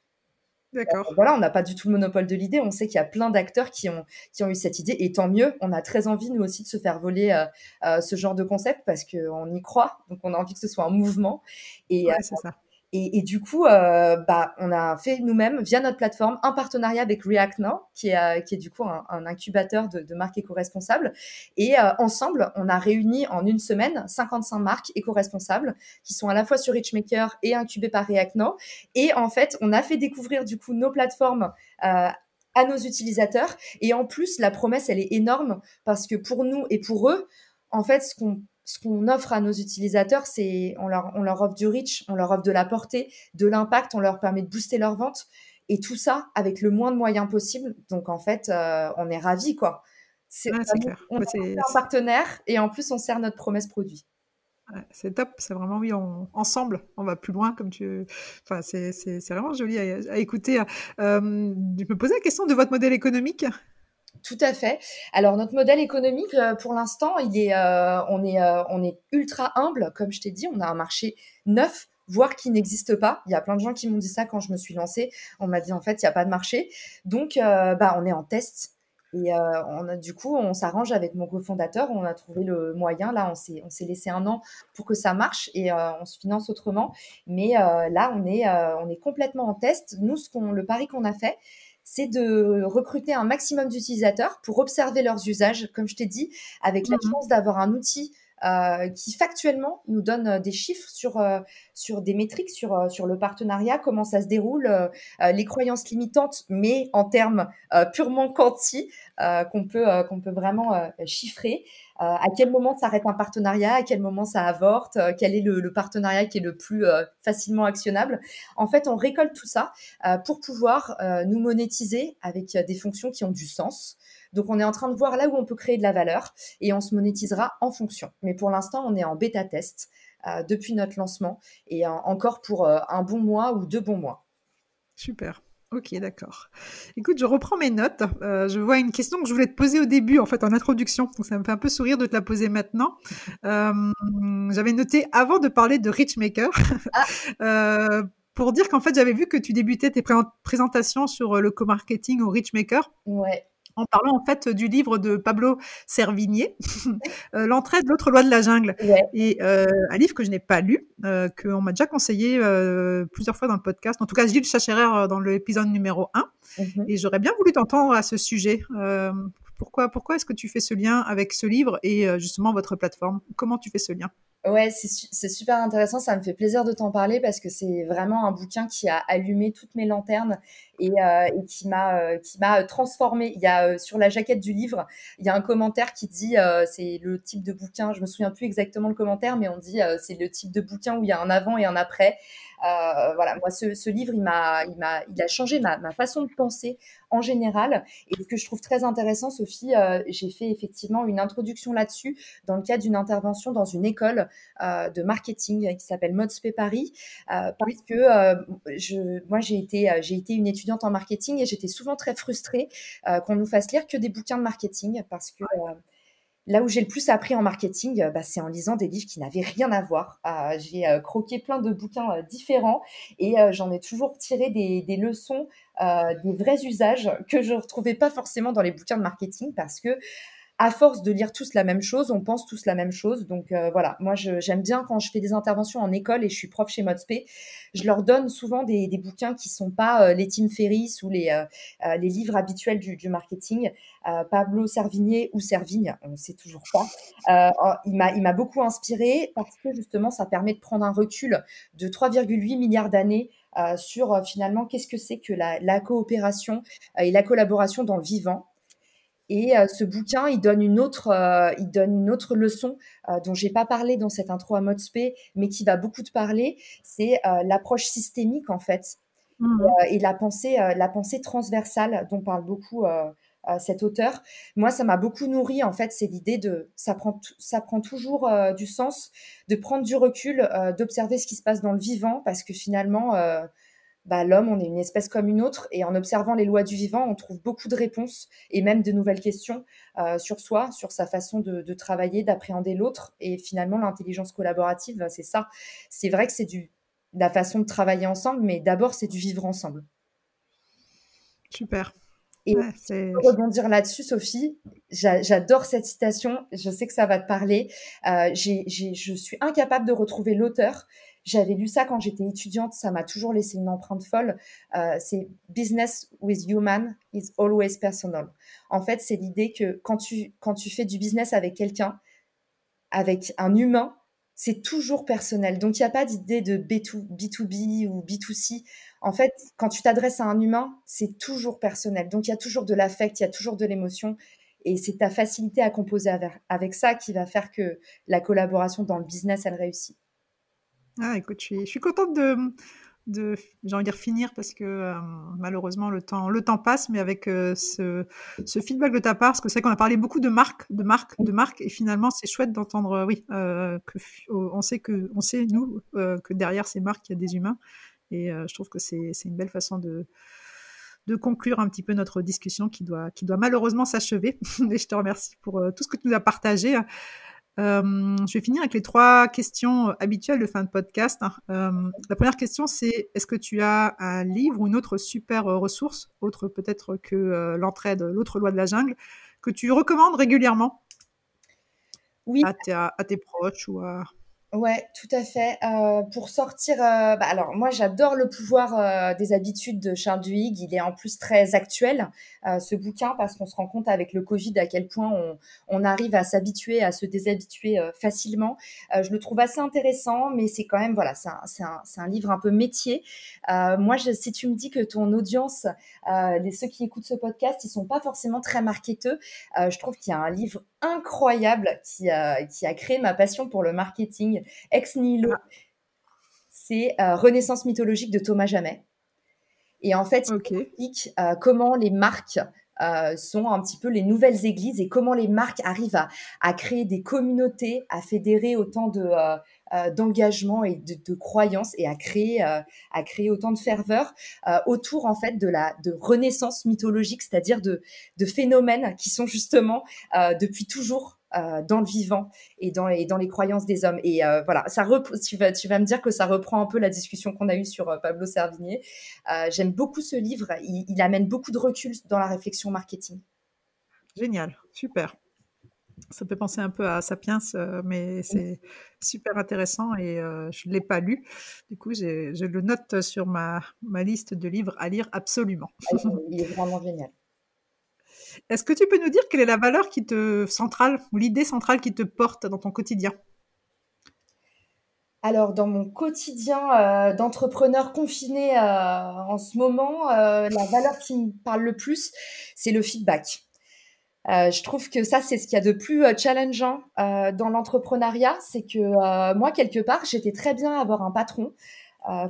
D'accord. Voilà, on n'a pas du tout le monopole de l'idée. On sait qu'il y a plein d'acteurs qui ont, qui ont eu cette idée. Et tant mieux, on a très envie, nous aussi, de se faire voler euh, euh, ce genre de concept parce qu'on y croit. Donc, on a envie que ce soit un mouvement. Et, ouais, c'est ça. Et, du coup, euh, bah, on a fait nous-mêmes, via notre plateforme, un partenariat avec React Now, qui est, euh, qui est du coup un, incubateur de, marques éco-responsables. Et euh, ensemble, on a réuni en une semaine 55 marques éco-responsables qui sont à la fois sur Richmaker et incubées par React Now. Et en fait, on a fait découvrir du coup nos plateformes à nos utilisateurs. Et en plus, la promesse, elle est énorme parce que pour nous et pour eux, en fait, ce qu'on ce qu'on offre à nos utilisateurs, c'est on leur, on leur offre du reach, on leur offre de la portée, de l'impact, on leur permet de booster leurs ventes et tout ça avec le moins de moyens possible. Donc en fait, euh, on est ravis quoi. C'est. On est un partenaire et en plus on sert notre promesse produit. c'est top, c'est vraiment oui, ensemble, on va plus loin comme tu. Enfin, c'est vraiment joli à, écouter. Euh, je me posais la question de votre modèle économique. Tout à fait. Alors notre modèle économique, euh, pour l'instant, euh, on est, euh, on est ultra humble, comme je t'ai dit. On a un marché neuf, voire qui n'existe pas. Il y a plein de gens qui m'ont dit ça quand je me suis lancée. On m'a dit en fait, il n'y a pas de marché. Donc, bah, on est en test. Et on du coup, on s'arrange avec mon cofondateur. On a trouvé le moyen. Là, on s'est, laissé un an pour que ça marche et on se finance autrement. Mais là, on est, on est complètement en test. Nous, ce le pari qu'on a fait, c'est de recruter un maximum d'utilisateurs pour observer leurs usages, comme je t'ai dit, avec la mmh chance d'avoir un outil euh, qui factuellement nous donne euh, des chiffres sur, euh, sur des métriques, sur, sur le partenariat, comment ça se déroule, les croyances limitantes, mais en termes purement quanti, qu'on peut, qu'on peut vraiment chiffrer. À quel moment s'arrête un partenariat, à quel moment ça avorte, quel est le, partenariat qui est le plus facilement actionnable? En fait, on récolte tout ça pour pouvoir nous monétiser avec des fonctions qui ont du sens. Donc on est en train de voir là où on peut créer de la valeur et on se monétisera en fonction. Mais pour l'instant, on est en bêta test euh, depuis notre lancement et encore pour euh, un bon mois ou deux bons mois. Super. Ok, d'accord. Écoute, je reprends mes notes. Euh, je vois une question que je voulais te poser au début, en fait, en introduction. Donc, ça me fait un peu sourire de te la poser maintenant. j'avais noté avant de parler de Richmaker, ah. (laughs) pour dire qu'en fait, j'avais vu que tu débutais tes présentations sur le co-marketing au Richmaker. Ouais en parlant en fait du livre de Pablo Servigné, (laughs) euh, L'entraide, l'autre loi de la jungle. Et euh, un livre que je n'ai pas lu, euh, qu'on m'a déjà conseillé plusieurs fois dans le podcast. En tout cas, Gilles Chacherer dans l'épisode numéro 1. Mhm. Et j'aurais bien voulu t'entendre à ce sujet. pourquoi pourquoi est-ce que tu fais ce lien avec ce livre et justement votre plateforme? Comment tu fais ce lien? Ouais, c'est super intéressant. Ça me fait plaisir de t'en parler parce que c'est vraiment un bouquin qui a allumé toutes mes lanternes et, euh, et qui m'a euh, qui m'a transformé. Il y a euh, sur la jaquette du livre, il y a un commentaire qui dit c'est le type de bouquin. Je me souviens plus exactement le commentaire, mais on dit c'est le type de bouquin où il y a un avant et un après. Euh, voilà, moi, ce, ce, livre, il m'a, il m'a, il a changé ma, ma, façon de penser en général. Et ce que je trouve très intéressant, Sophie, euh, j'ai fait effectivement une introduction là-dessus dans le cadre d'une intervention dans une école euh, de marketing qui s'appelle Modspé Paris, euh, parce que je, moi, j'ai été, j'ai été une étudiante en marketing et j'étais souvent très frustrée qu'on nous fasse lire que des bouquins de marketing parce que Là où j'ai le plus appris en marketing, euh, bah, c'est en lisant des livres qui n'avaient rien à voir. Euh, j'ai euh, croqué plein de bouquins différents et j'en ai toujours tiré des, des leçons, des vrais usages que je ne retrouvais pas forcément dans les bouquins de marketing parce que à force de lire tous la même chose, on pense tous la même chose. Donc euh, voilà, moi j'aime bien quand je fais des interventions en école et je suis prof chez Modspé, je leur donne souvent des, bouquins qui sont pas euh, les Tim Ferriss ou les, euh, les livres habituels du, marketing. Pablo Servigné ou Servigne, on ne sait toujours pas. Il m'a beaucoup inspiré parce que justement ça permet de prendre un recul de 3,8 milliards d'années sur finalement qu'est-ce que c'est que la, la coopération et la collaboration dans le vivant. Et euh, ce bouquin, il donne une autre, euh, il donne une autre leçon euh, dont j'ai pas parlé dans cette intro à mode mais qui va beaucoup te parler. C'est l'approche systémique en fait mmh. et la pensée, la pensée transversale dont parle beaucoup cet auteur. Moi, ça m'a beaucoup nourri en fait. C'est l'idée de, ça prend, ça prend toujours du sens de prendre du recul, d'observer ce qui se passe dans le vivant, parce que finalement bah, l'homme, on est une espèce comme une autre, et en observant les lois du vivant, on trouve beaucoup de réponses et même de nouvelles questions euh, sur soi, sur sa façon de, travailler, d'appréhender l'autre. Et finalement, l'intelligence collaborative, c'est ça. C'est vrai que c'est du la façon de travailler ensemble, mais d'abord, c'est du vivre ensemble. Super. Et pour rebondir là-dessus, Sophie, j'adore cette citation. Je sais que ça va te parler. Euh, je suis incapable de retrouver l'auteur, j'avais lu ça quand j'étais étudiante, ça m'a toujours laissé une empreinte folle. Euh, c'est Business with Human is always personal. En fait, c'est l'idée que quand tu, quand tu fais du business avec quelqu'un, avec un humain, c'est toujours personnel. Donc, il n'y a pas d'idée de B2, B2B ou B2C. En fait, quand tu t'adresses à un humain, c'est toujours personnel. Donc, il y a toujours de l'affect, il y a toujours de l'émotion. Et c'est ta facilité à composer avec ça qui va faire que la collaboration dans le business, elle réussit. Ah, écoute, je suis, contente de, de j'ai envie de dire finir parce que malheureusement le temps, le temps passe, mais avec ce, ce, feedback de ta part, parce que c'est vrai qu'on a parlé beaucoup de marques, de marques, de marques, et finalement c'est chouette d'entendre, oui, on sait que, on sait nous que derrière ces marques il y a des humains, et je trouve que c'est une belle façon de de conclure un petit peu notre discussion qui doit, qui doit malheureusement s'achever. (laughs) et je te remercie pour tout ce que tu nous as partagé. Euh, je vais finir avec les trois questions habituelles de fin de podcast. Hein. Euh, la première question, c'est est-ce que tu as un livre ou une autre super ressource, autre peut-être que euh, l'entraide, l'autre loi de la jungle, que tu recommandes régulièrement? Oui. à, à tes proches ou à, Ouais, tout à fait. Euh, pour sortir, euh, bah, alors moi j'adore le pouvoir euh, des habitudes de Charles Duhigg. Il est en plus très actuel ce bouquin parce qu'on se rend compte avec le Covid à quel point on, arrive à s'habituer, à se déshabituer facilement. je le trouve assez intéressant, mais c'est quand même voilà, c'est un, livre un peu métier. moi, si tu me dis que ton audience, les ceux qui écoutent ce podcast, ils sont pas forcément très marketeux, je trouve qu'il y a un livre incroyable qui a créé ma passion pour le marketing Ex Nihilo. Ah. C'est euh, Renaissance mythologique de Thomas Jamet. Et en fait, il explique euh, comment les marques euh, sont un petit peu les nouvelles églises et comment les marques arrivent à, créer des communautés, à fédérer autant de d'engagement et de, croyances et à créer à créer autant de ferveur autour en fait de la de renaissance mythologique, c'est-à-dire de de phénomènes qui sont justement depuis toujours euh, dans le vivant et dans les, dans les croyances des hommes. Et euh, voilà, ça tu, vas, tu vas me dire que ça reprend un peu la discussion qu'on a eue sur euh, Pablo Servigné. J'aime beaucoup ce livre. Il, amène beaucoup de recul dans la réflexion marketing. Génial, super. Ça peut penser un peu à Sapiens, mais c'est super intéressant et je ne l'ai pas lu. Du coup, je le note sur ma, ma liste de livres à lire absolument. Ah, il est vraiment génial. Est-ce que tu peux nous dire quelle est la valeur qui te centrale ou l'idée centrale qui te porte dans ton quotidien? Alors, dans mon quotidien euh, d'entrepreneur confiné euh, en ce moment, euh, la valeur qui me parle le plus, c'est le feedback. je trouve que ça, c'est ce qu'il y a de plus challengeant dans l'entrepreneuriat. C'est que moi, quelque part, j'étais très bien à avoir un patron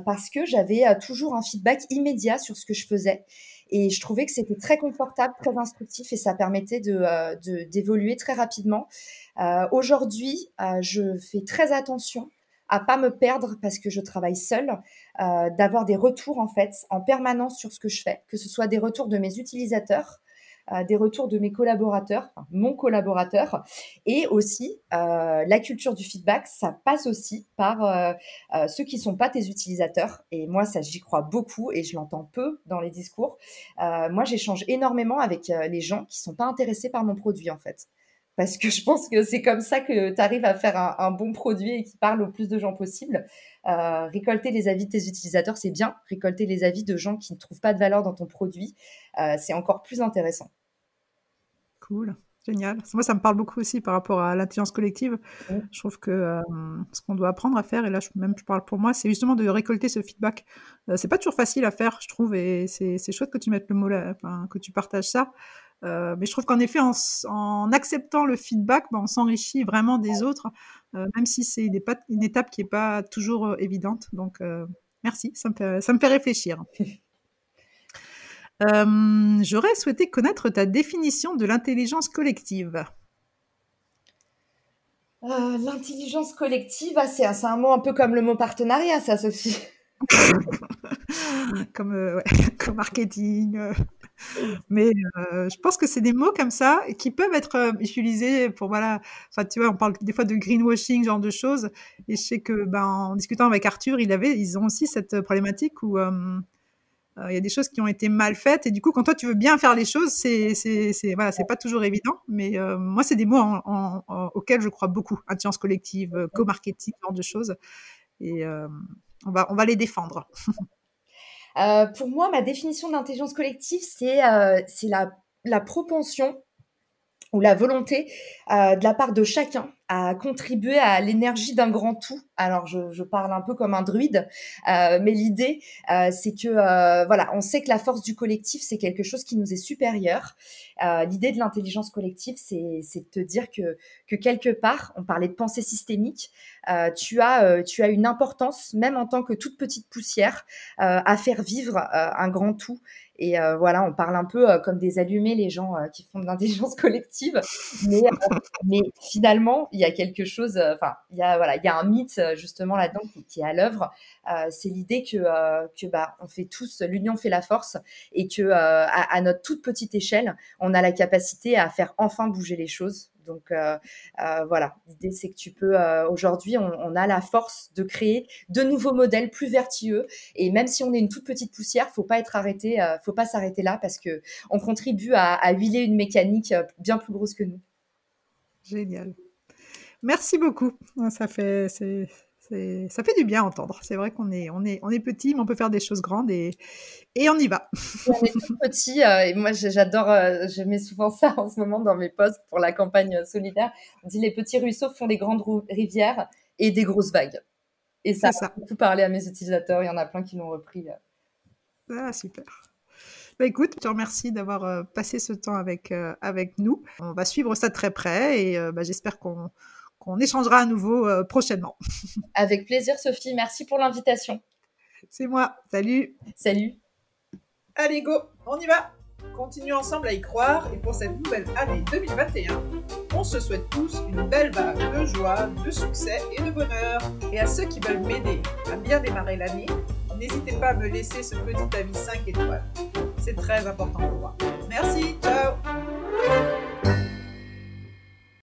parce que j'avais toujours un feedback immédiat sur ce que je faisais. Et je trouvais que c'était très confortable, très instructif et ça permettait de, euh, d'évoluer très rapidement. Euh, aujourd'hui, euh, je fais très attention à pas me perdre parce que je travaille seule, d'avoir des retours en fait en permanence sur ce que je fais, que ce soit des retours de mes utilisateurs, des retours de mes collaborateurs, mon collaborateur, et aussi euh, la culture du feedback, ça passe aussi par euh, euh, ceux qui sont pas tes utilisateurs. Et moi, ça, j'y crois beaucoup et je l'entends peu dans les discours. moi, j'échange énormément avec les gens qui sont pas intéressés par mon produit, en fait. parce que je pense que c'est comme ça que tu arrives à faire un, bon produit et qui parle au plus de gens possible. Euh, récolter les avis de tes utilisateurs, c'est bien. Récolter les avis de gens qui ne trouvent pas de valeur dans ton produit, euh, c'est encore plus intéressant. Cool. Génial. Moi, ça me parle beaucoup aussi par rapport à l'intelligence collective. Je trouve que euh, ce qu'on doit apprendre à faire, et là, je, même je parle pour moi, c'est justement de récolter ce feedback. Euh, c'est pas toujours facile à faire, je trouve, et c'est chouette que tu mettes le mot là, que tu partages ça. Euh, mais je trouve qu'en effet, en, acceptant le feedback, ben, on s'enrichit vraiment des autres, même si c'est une étape qui n'est pas toujours évidente. Donc, merci, ça me, ça me fait réfléchir. (laughs) Euh, j'aurais souhaité connaître ta définition de l'intelligence collective. Euh, l'intelligence collective, ah, c'est un mot un peu comme le mot partenariat, ça, Sophie. (laughs) comme, euh, (laughs) comme marketing. Mais je pense que c'est des mots comme ça qui peuvent être utilisés pour voilà. Enfin, tu vois, on parle des fois de greenwashing, genre de choses. Et je sais que, ben, en discutant avec Arthur, il avait, ils ont aussi cette problématique où euh, il y a des choses qui ont été mal faites et du coup quand toi tu veux bien faire les choses c'est c'est c'est voilà c'est pas toujours évident. Mais euh, moi c'est des mots auxquels je crois beaucoup. Intelligence collective euh, co-marketing ce genre de choses. Et on va on va les défendre. (laughs) Pour moi ma définition d'intelligence collective c'est c'est la la propension ou la volonté de la part de chacun à contribuer à l'énergie d'un grand tout. Alors je, je, parle un peu comme un druide, euh, mais l'idée euh, c'est que euh, voilà, on sait que la force du collectif c'est quelque chose qui nous est supérieur. Euh, l'idée de l'intelligence collective c'est de te dire que que quelque part, on parlait de pensée systémique, euh, tu as tu as une importance même en tant que toute petite poussière à faire vivre un grand tout. Et voilà, on parle un peu comme des allumés les gens qui font de l'intelligence (laughs) collective, mais finalement il y a quelque chose, euh, enfin, il y a voilà, il y a un mythe euh, justement là-dedans qui, est à l'œuvre. Euh, c'est l'idée que bah on fait tous, l'union fait la force, et que à, notre toute petite échelle, a la capacité à faire enfin bouger les choses. Donc voilà, l'idée c'est que tu peux aujourd'hui, on, a la force de créer de nouveaux modèles plus vertueux. Et même si on est une toute petite poussière, faut pas être arrêté, faut pas s'arrêter là parce que on contribue à, huiler une mécanique bien plus grosse que nous. Génial. Merci beaucoup. Ça fait, ça fait du bien à entendre. C'est vrai qu'on est, on est, on est petit, mais on peut faire des choses grandes et, et on y va. on est tout (laughs) petit euh, et moi j'adore, euh, je mets souvent ça en ce moment dans mes posts pour la campagne solidaire. On dit les petits ruisseaux font des grandes rivières et des grosses vagues. Et ça, ça. a beaucoup parlé à mes utilisateurs. Il y en a plein qui l'ont repris. Euh. Ah super. Bah, écoute, je te remercie d'avoir passé ce temps avec, avec nous. On va suivre ça de très près et bah, j'espère qu'on on échangera à nouveau euh, prochainement. (laughs) Avec plaisir, Sophie. Merci pour l'invitation. C'est moi. Salut. Salut. Allez, go, on y va. Continuons ensemble à y croire et pour cette nouvelle année 2021, on se souhaite tous une belle vague de joie, de succès et de bonheur. Et à ceux qui veulent m'aider à bien démarrer l'année, n'hésitez pas à me laisser ce petit avis 5 étoiles. C'est très important pour moi. Merci, ciao